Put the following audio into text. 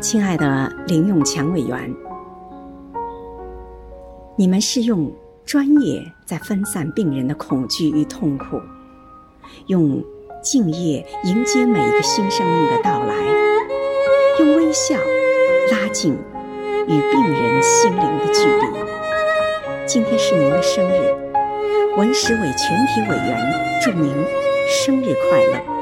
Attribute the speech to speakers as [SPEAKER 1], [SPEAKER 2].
[SPEAKER 1] 亲爱的林永强委员。你们是用专业在分散病人的恐惧与痛苦用敬业迎接每一个新生命的到来用微笑拉近与病人心灵的距离。今天是您的生日文史委全体委员祝您生日快乐。